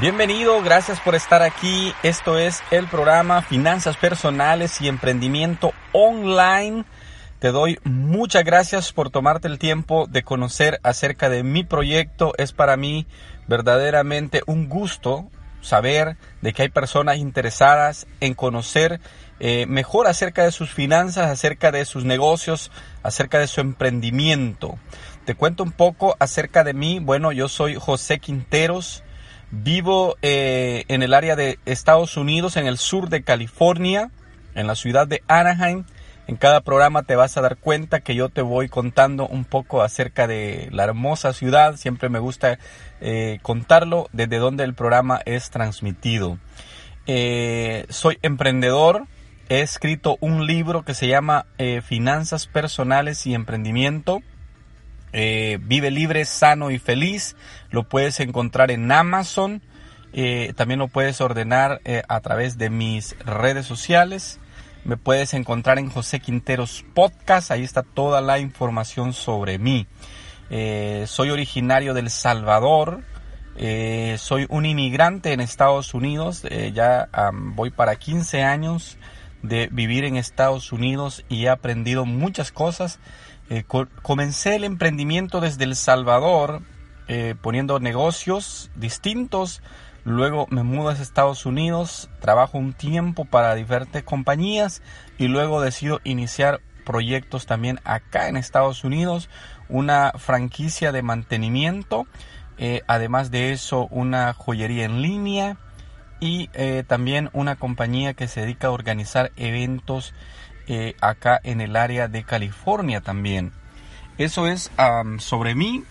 Bienvenido, gracias por estar aquí. Esto es el programa Finanzas Personales y Emprendimiento Online. Te doy muchas gracias por tomarte el tiempo de conocer acerca de mi proyecto. Es para mí verdaderamente un gusto saber de que hay personas interesadas en conocer eh, mejor acerca de sus finanzas, acerca de sus negocios, acerca de su emprendimiento. Te cuento un poco acerca de mí. Bueno, yo soy José Quinteros. Vivo eh, en el área de Estados Unidos, en el sur de California, en la ciudad de Anaheim. En cada programa te vas a dar cuenta que yo te voy contando un poco acerca de la hermosa ciudad. Siempre me gusta eh, contarlo desde donde el programa es transmitido. Eh, soy emprendedor. He escrito un libro que se llama Finanzas Personales y Emprendimiento. Eh, Vive libre, sano y feliz. Lo puedes encontrar en Amazon. Eh, también lo puedes ordenar eh, a través de mis redes sociales. Me puedes encontrar en José Quinteros Podcast. Ahí está toda la información sobre mí. soy originario del Salvador. soy un inmigrante en Estados Unidos. ya voy para 15 años de vivir en Estados Unidos y he aprendido muchas cosas eh, comencé el emprendimiento desde El Salvador, eh, poniendo negocios distintos. Luego me mudo a Estados Unidos, trabajo un tiempo para diferentes compañías y luego decido iniciar proyectos también acá en Estados Unidos, una franquicia de mantenimiento, eh, además de eso una joyería en línea y también una compañía que se dedica a organizar eventos eh, acá en el área de California también. Eso es sobre mí.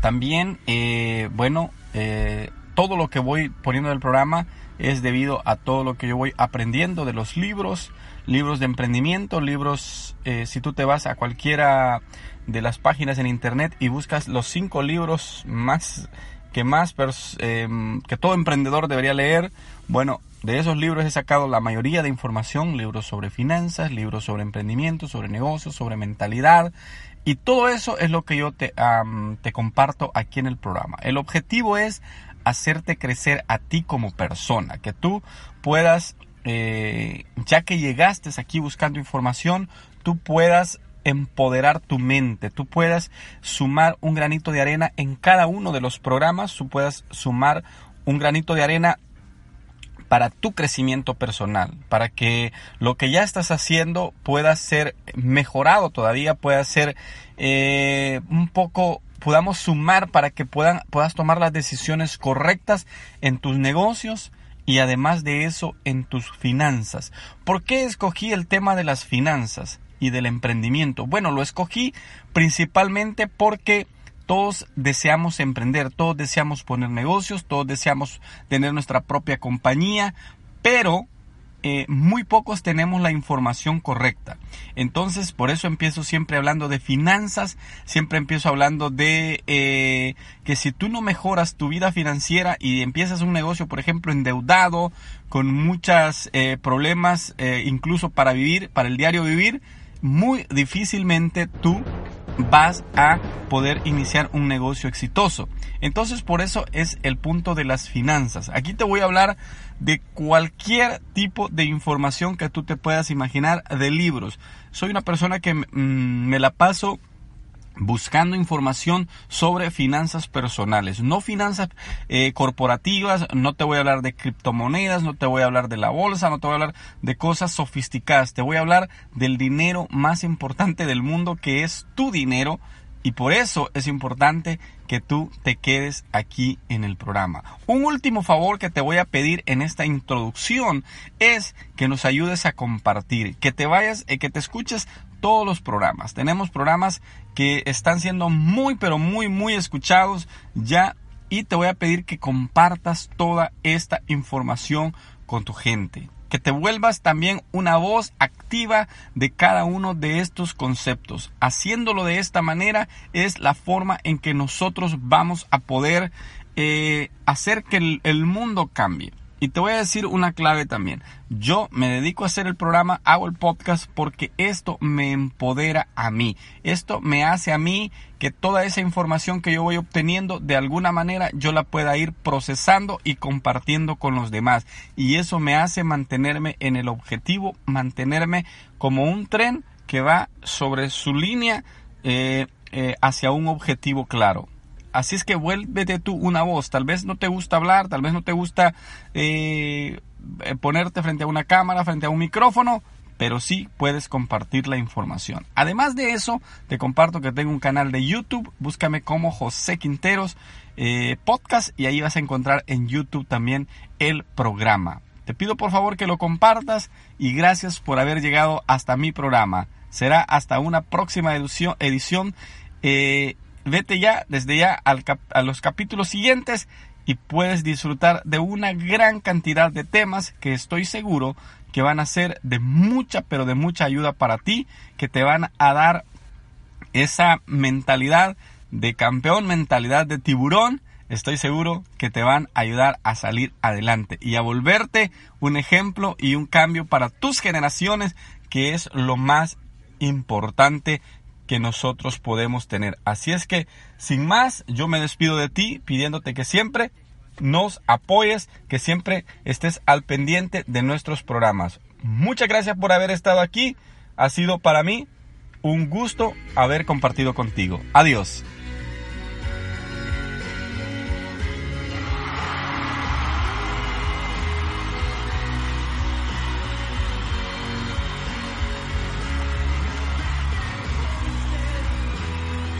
También, eh, bueno, eh, todo lo que voy poniendo en el programa es debido a todo lo que yo voy aprendiendo de los libros, libros de emprendimiento, libros, si tú te vas a cualquiera de las páginas en internet y buscas los cinco libros más que más que todo emprendedor debería leer, bueno, de esos libros he sacado la mayoría de información, libros sobre finanzas, libros sobre emprendimiento, sobre negocios, sobre mentalidad. Y todo eso es lo que yo te, comparto aquí en el programa. El objetivo es hacerte crecer a ti como persona, que tú puedas, eh, ya que llegaste aquí buscando información, tú puedas empoderar tu mente, tú puedas sumar un granito de arena en cada uno de los programas, tú puedas sumar un granito de arena para tu crecimiento personal, para que lo que ya estás haciendo pueda ser mejorado todavía, pueda ser eh, un poco podamos sumar para que puedan, puedas tomar las decisiones correctas en tus negocios y además de eso en tus finanzas. ¿Por qué escogí el tema de las finanzas y del emprendimiento? Bueno, lo escogí principalmente porque todos deseamos emprender, todos deseamos poner negocios, todos deseamos tener nuestra propia compañía, pero eh, muy pocos tenemos la información correcta. Entonces, por eso empiezo siempre hablando de finanzas, siempre empiezo hablando de eh, que si tú no mejoras tu vida financiera y empiezas un negocio, por ejemplo, endeudado, con muchos eh, problemas, incluso para vivir, para el diario vivir, muy difícilmente tú vas a poder iniciar un negocio exitoso. Entonces por eso es el punto de las finanzas. Aquí te voy a hablar de cualquier tipo de información que tú te puedas imaginar de libros. Soy una persona que mm, me la paso buscando información sobre finanzas personales, no finanzas eh, corporativas, no te voy a hablar de criptomonedas, no te voy a hablar de la bolsa, no te voy a hablar de cosas sofisticadas, te voy a hablar del dinero más importante del mundo que es tu dinero Y por eso es importante que tú te quedes aquí en el programa. Un último favor que te voy a pedir en esta introducción es que nos ayudes a compartir, que te vayas, y eh, que te escuches todos los programas. Tenemos programas que están siendo muy, pero muy, muy escuchados ya y te voy a pedir que compartas toda esta información con tu gente que te vuelvas también una voz activa de cada uno de estos conceptos. Haciéndolo de esta manera es la forma en que nosotros vamos a poder eh, hacer que el mundo cambie. Y te voy a decir una clave también. Yo me dedico a hacer el programa, hago el podcast porque esto me empodera a mí. Esto me hace a mí que toda esa información que yo voy obteniendo de alguna manera yo la pueda ir procesando y compartiendo con los demás. Y eso me hace mantenerme en el objetivo, mantenerme como un tren que va sobre su línea eh, eh, hacia un objetivo claro. Así es que vuélvete tú una voz. Tal vez no te gusta hablar, tal vez no te gusta eh, eh, ponerte frente a una cámara, frente a un micrófono, pero sí puedes compartir la información. Además de eso, te comparto que tengo un canal de YouTube. Búscame como José Quinteros eh, Podcast y ahí vas a encontrar en YouTube también el programa. Te pido por favor que lo compartas y gracias por haber llegado hasta mi programa. Será hasta una próxima edición. edición vete ya, desde ya a los capítulos siguientes y puedes disfrutar de una gran cantidad de temas que estoy seguro que van a ser de mucha, pero de mucha ayuda para ti, que te van a dar esa mentalidad de campeón, mentalidad de tiburón, estoy seguro que te van a ayudar a salir adelante y a volverte un ejemplo y un cambio para tus generaciones, que es lo más importante que nosotros podemos tener. Así es que, sin más, yo me despido de ti pidiéndote que siempre nos apoyes, que siempre estés al pendiente de nuestros programas. Muchas gracias por haber estado aquí. Ha sido para mí un gusto haber compartido contigo. Adiós.